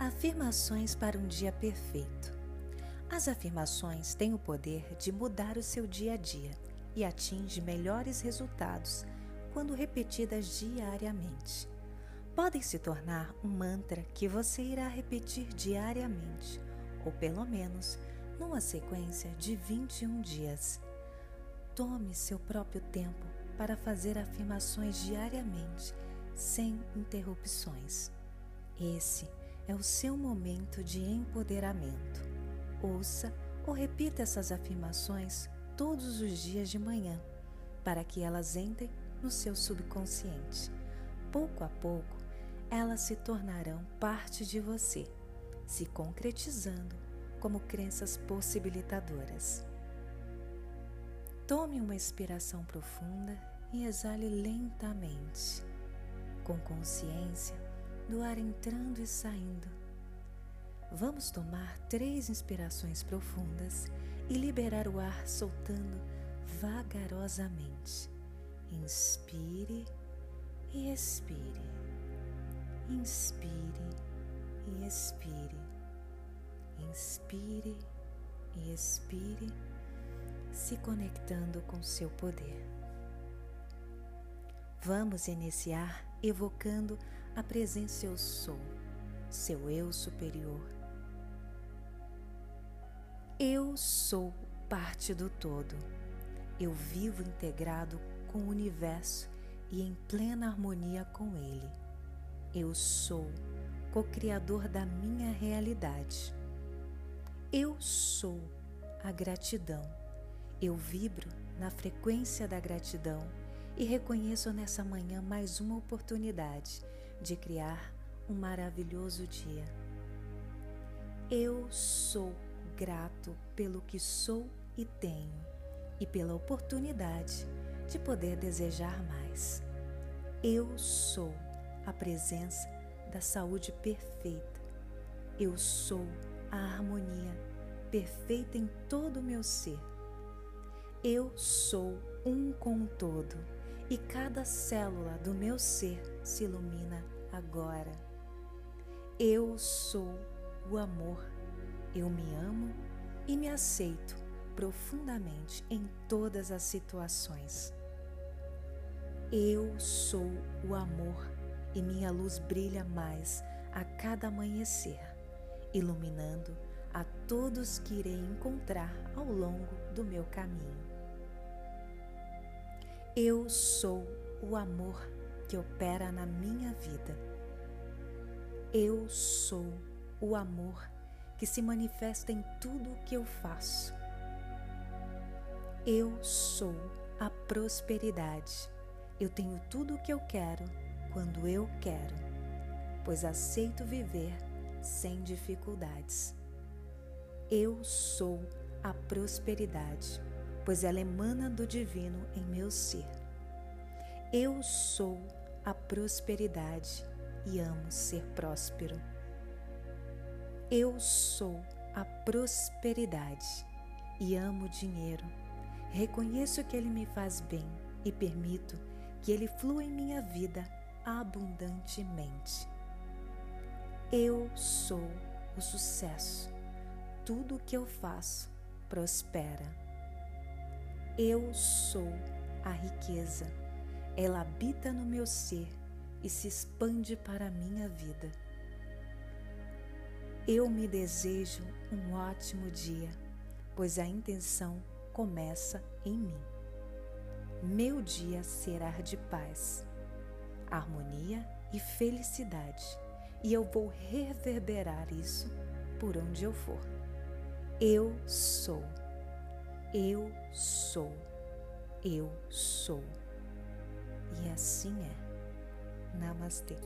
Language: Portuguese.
Afirmações para um dia perfeito. As afirmações têm o poder de mudar o seu dia a dia e atinge melhores resultados quando repetidas diariamente. Podem se tornar um mantra que você irá repetir diariamente, ou pelo menos numa sequência de 21 dias. Tome seu próprio tempo para fazer afirmações diariamente, sem interrupções. Esse é o seu momento de empoderamento. Ouça ou repita essas afirmações todos os dias de manhã, para que elas entrem no seu subconsciente. Pouco a pouco, elas se tornarão parte de você, se concretizando como crenças possibilitadoras. Tome uma inspiração profunda e exale lentamente, com consciência do ar entrando e saindo. Vamos tomar três inspirações profundas e liberar o ar soltando vagarosamente. Inspire e expire. Inspire e expire. Inspire e expire, se conectando com seu poder. Vamos iniciar evocando a presença eu sou, seu eu superior. Eu sou parte do todo. Eu vivo integrado com o universo e em plena harmonia com ele. Eu sou co-criador da minha realidade. Eu sou a gratidão. Eu vibro na frequência da gratidão e reconheço nessa manhã mais uma oportunidade de criar um maravilhoso dia. Eu sou grato pelo que sou e tenho e pela oportunidade de poder desejar mais. Eu sou a presença da saúde perfeita. Eu sou a harmonia perfeita em todo o meu ser. Eu sou um com todo e cada célula do meu ser se ilumina agora. Eu sou o amor. Eu me amo e me aceito profundamente em todas as situações. Eu sou o amor e minha luz brilha mais a cada amanhecer, iluminando a todos que irei encontrar ao longo do meu caminho. Eu sou o amor que opera na minha vida. Eu sou o amor que se manifesta em tudo o que eu faço. Eu sou a prosperidade. Eu tenho tudo o que eu quero quando eu quero, pois aceito viver sem dificuldades. Eu sou a prosperidade pois ela emana do divino em meu ser. Eu sou a prosperidade e amo ser próspero. Eu sou a prosperidade e amo o dinheiro. Reconheço que ele me faz bem e permito que ele flua em minha vida abundantemente. Eu sou o sucesso. Tudo o que eu faço prospera. Eu sou a riqueza. Ela habita no meu ser e se expande para a minha vida. Eu me desejo um ótimo dia, pois a intenção começa em mim. Meu dia será de paz, harmonia e felicidade, e eu vou reverberar isso por onde eu for. Eu sou. Eu sou, eu sou. E assim é. Namastê.